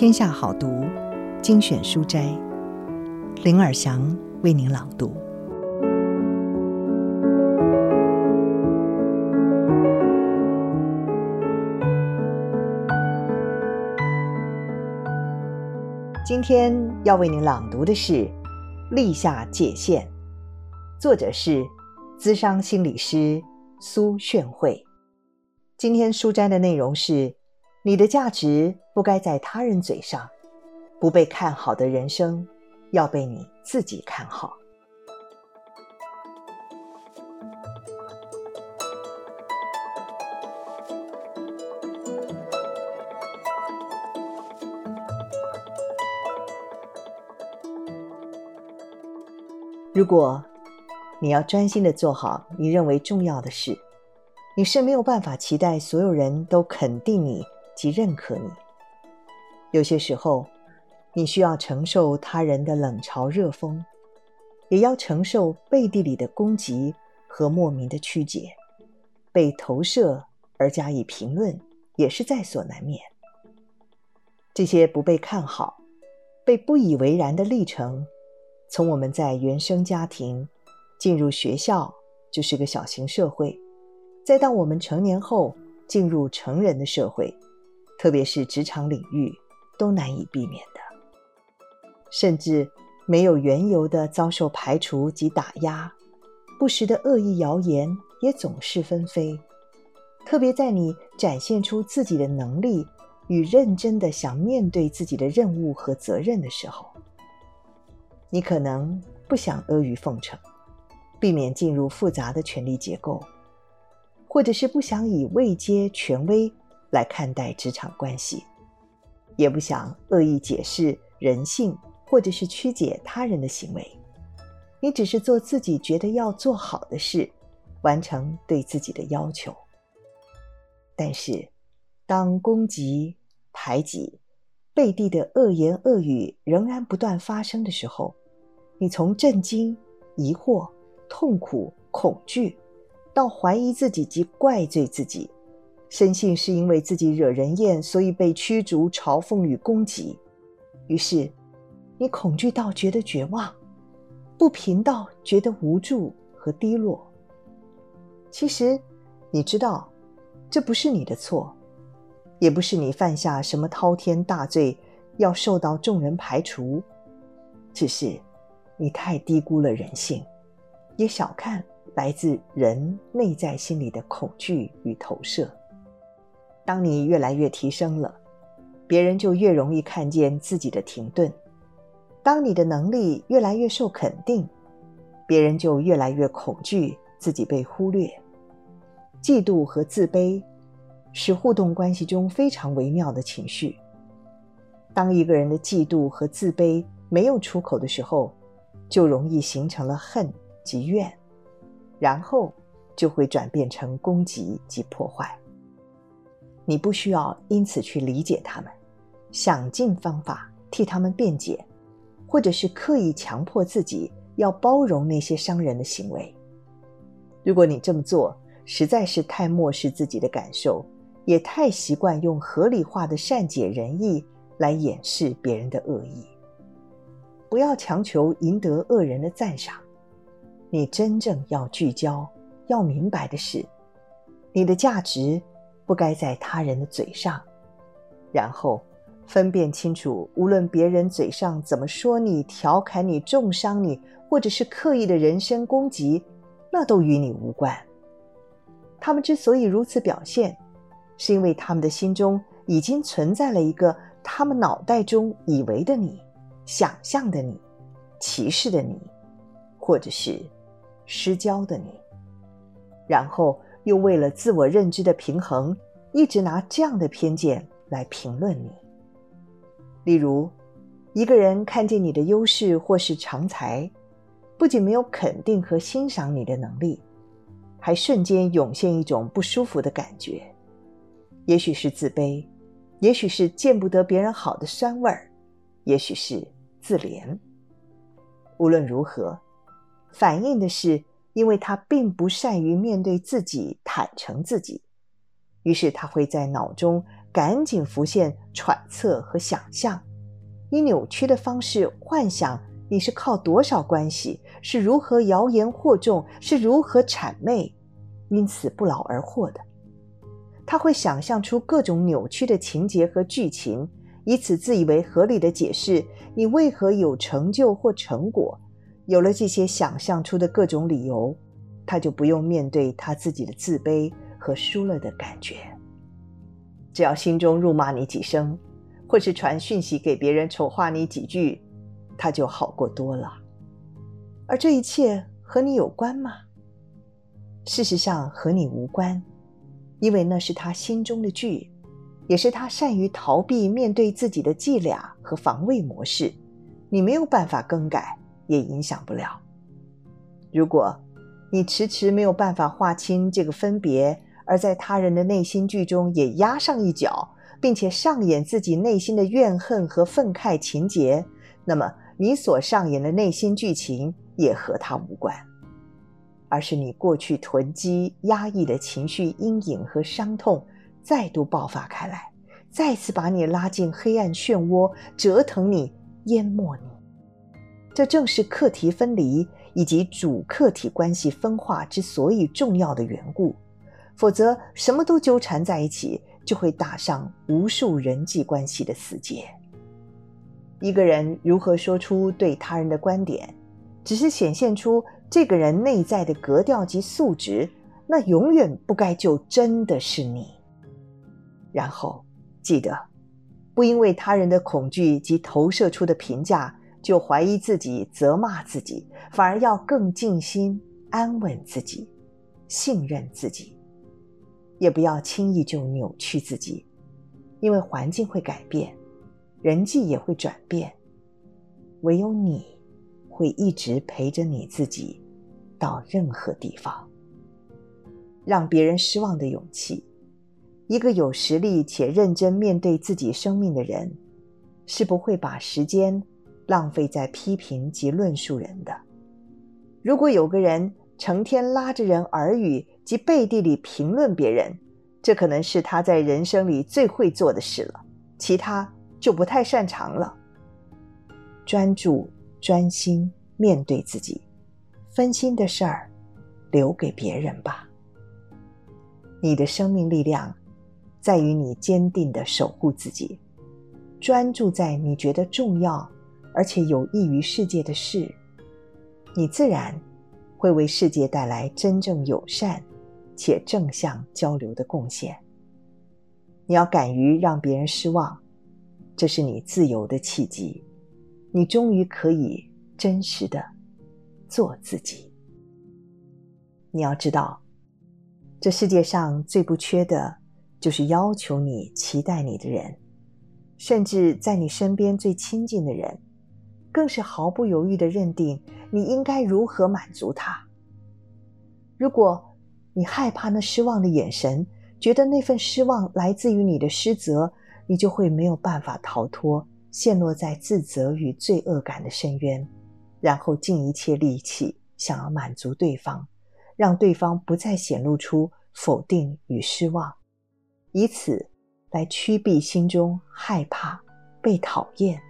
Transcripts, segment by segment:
天下好读精选书斋，林尔祥为您朗读。今天要为您朗读的是《立下界限》，作者是咨商心理师苏炫慧。今天书斋的内容是：你的价值不该在他人嘴上，不被看好的人生，要被你自己看好。如果你要专心的做好你认为重要的事，你是没有办法期待所有人都肯定你及认可你。有些时候，你需要承受他人的冷嘲热讽，也要承受背地里的攻击和莫名的曲解，被投射而加以评论，也是在所难免。这些不被看好、被不以为然的历程，从我们在原生家庭进入学校，就是个小型社会。再到我们成年后进入成人的社会，特别是职场领域，都难以避免的。甚至没有缘由的遭受排除及打压，不实的恶意谣言也总是纷飞。特别在你展现出自己的能力与认真的想面对自己的任务和责任的时候，你可能不想阿谀奉承，避免进入复杂的权力结构。或者是不想以位阶权威来看待职场关系，也不想恶意解释人性，或者是曲解他人的行为。你只是做自己觉得要做好的事，完成对自己的要求。但是，当攻击、排挤、背地的恶言恶语仍然不断发生的时候，你从震惊、疑惑、痛苦、恐惧。到怀疑自己及怪罪自己，深信是因为自己惹人厌，所以被驱逐、嘲讽与攻击。于是，你恐惧到觉得绝望，不平到觉得无助和低落。其实，你知道，这不是你的错，也不是你犯下什么滔天大罪要受到众人排除，只是你太低估了人性，也小看。来自人内在心里的恐惧与投射。当你越来越提升了，别人就越容易看见自己的停顿；当你的能力越来越受肯定，别人就越来越恐惧自己被忽略。嫉妒和自卑是互动关系中非常微妙的情绪。当一个人的嫉妒和自卑没有出口的时候，就容易形成了恨及怨。然后就会转变成攻击及破坏。你不需要因此去理解他们，想尽方法替他们辩解，或者是刻意强迫自己要包容那些伤人的行为。如果你这么做，实在是太漠视自己的感受，也太习惯用合理化的善解人意来掩饰别人的恶意。不要强求赢得恶人的赞赏。你真正要聚焦、要明白的是，你的价值不该在他人的嘴上，然后分辨清楚，无论别人嘴上怎么说你、调侃你、重伤你，或者是刻意的人身攻击，那都与你无关。他们之所以如此表现，是因为他们的心中已经存在了一个他们脑袋中以为的你、想象的你、歧视的你，或者是。失焦的你，然后又为了自我认知的平衡，一直拿这样的偏见来评论你。例如，一个人看见你的优势或是长才，不仅没有肯定和欣赏你的能力，还瞬间涌现一种不舒服的感觉，也许是自卑，也许是见不得别人好的酸味儿，也许是自怜。无论如何。反映的是，因为他并不善于面对自己、坦诚自己，于是他会在脑中赶紧浮现揣测和想象，以扭曲的方式幻想你是靠多少关系，是如何谣言惑众，是如何谄媚，因此不劳而获的。他会想象出各种扭曲的情节和剧情，以此自以为合理的解释你为何有成就或成果。有了这些想象出的各种理由，他就不用面对他自己的自卑和输了的感觉。只要心中辱骂你几声，或是传讯息给别人丑化你几句，他就好过多了。而这一切和你有关吗？事实上和你无关，因为那是他心中的剧，也是他善于逃避面对自己的伎俩和防卫模式。你没有办法更改。也影响不了。如果你迟迟没有办法划清这个分别，而在他人的内心剧中也压上一脚，并且上演自己内心的怨恨和愤慨情节，那么你所上演的内心剧情也和他无关，而是你过去囤积压抑的情绪阴影和伤痛再度爆发开来，再次把你拉进黑暗漩涡，折腾你，淹没你。这正是课题分离以及主客体关系分化之所以重要的缘故，否则什么都纠缠在一起，就会打上无数人际关系的死结。一个人如何说出对他人的观点，只是显现出这个人内在的格调及素质，那永远不该就真的是你。然后记得，不因为他人的恐惧及投射出的评价。就怀疑自己、责骂自己，反而要更静心、安稳自己、信任自己，也不要轻易就扭曲自己，因为环境会改变，人际也会转变，唯有你会一直陪着你自己到任何地方。让别人失望的勇气，一个有实力且认真面对自己生命的人，是不会把时间。浪费在批评及论述人的。如果有个人成天拉着人耳语及背地里评论别人，这可能是他在人生里最会做的事了，其他就不太擅长了。专注、专心面对自己，分心的事儿留给别人吧。你的生命力量在于你坚定的守护自己，专注在你觉得重要。而且有益于世界的事，你自然会为世界带来真正友善且正向交流的贡献。你要敢于让别人失望，这是你自由的契机。你终于可以真实的做自己。你要知道，这世界上最不缺的就是要求你、期待你的人，甚至在你身边最亲近的人。更是毫不犹豫地认定你应该如何满足他。如果你害怕那失望的眼神，觉得那份失望来自于你的失责，你就会没有办法逃脱，陷落在自责与罪恶感的深渊，然后尽一切力气想要满足对方，让对方不再显露出否定与失望，以此来驱避心中害怕被讨厌。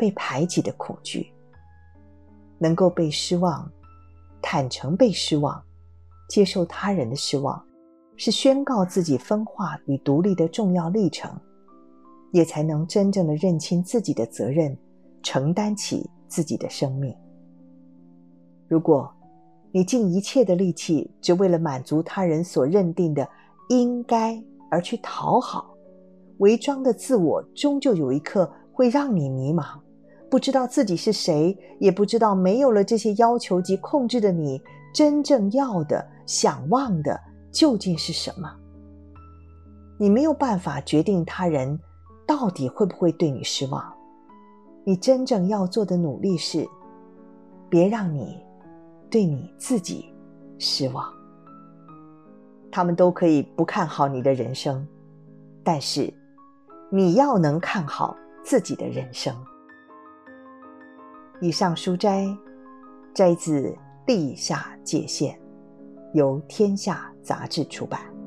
被排挤的恐惧，能够被失望，坦诚被失望，接受他人的失望，是宣告自己分化与独立的重要历程，也才能真正的认清自己的责任，承担起自己的生命。如果你尽一切的力气，只为了满足他人所认定的应该而去讨好，伪装的自我终究有一刻会让你迷茫。不知道自己是谁，也不知道没有了这些要求及控制的你，真正要的、想望的究竟是什么？你没有办法决定他人到底会不会对你失望。你真正要做的努力是，别让你对你自己失望。他们都可以不看好你的人生，但是你要能看好自己的人生。以上书斋摘自《地下界限》，由天下杂志出版。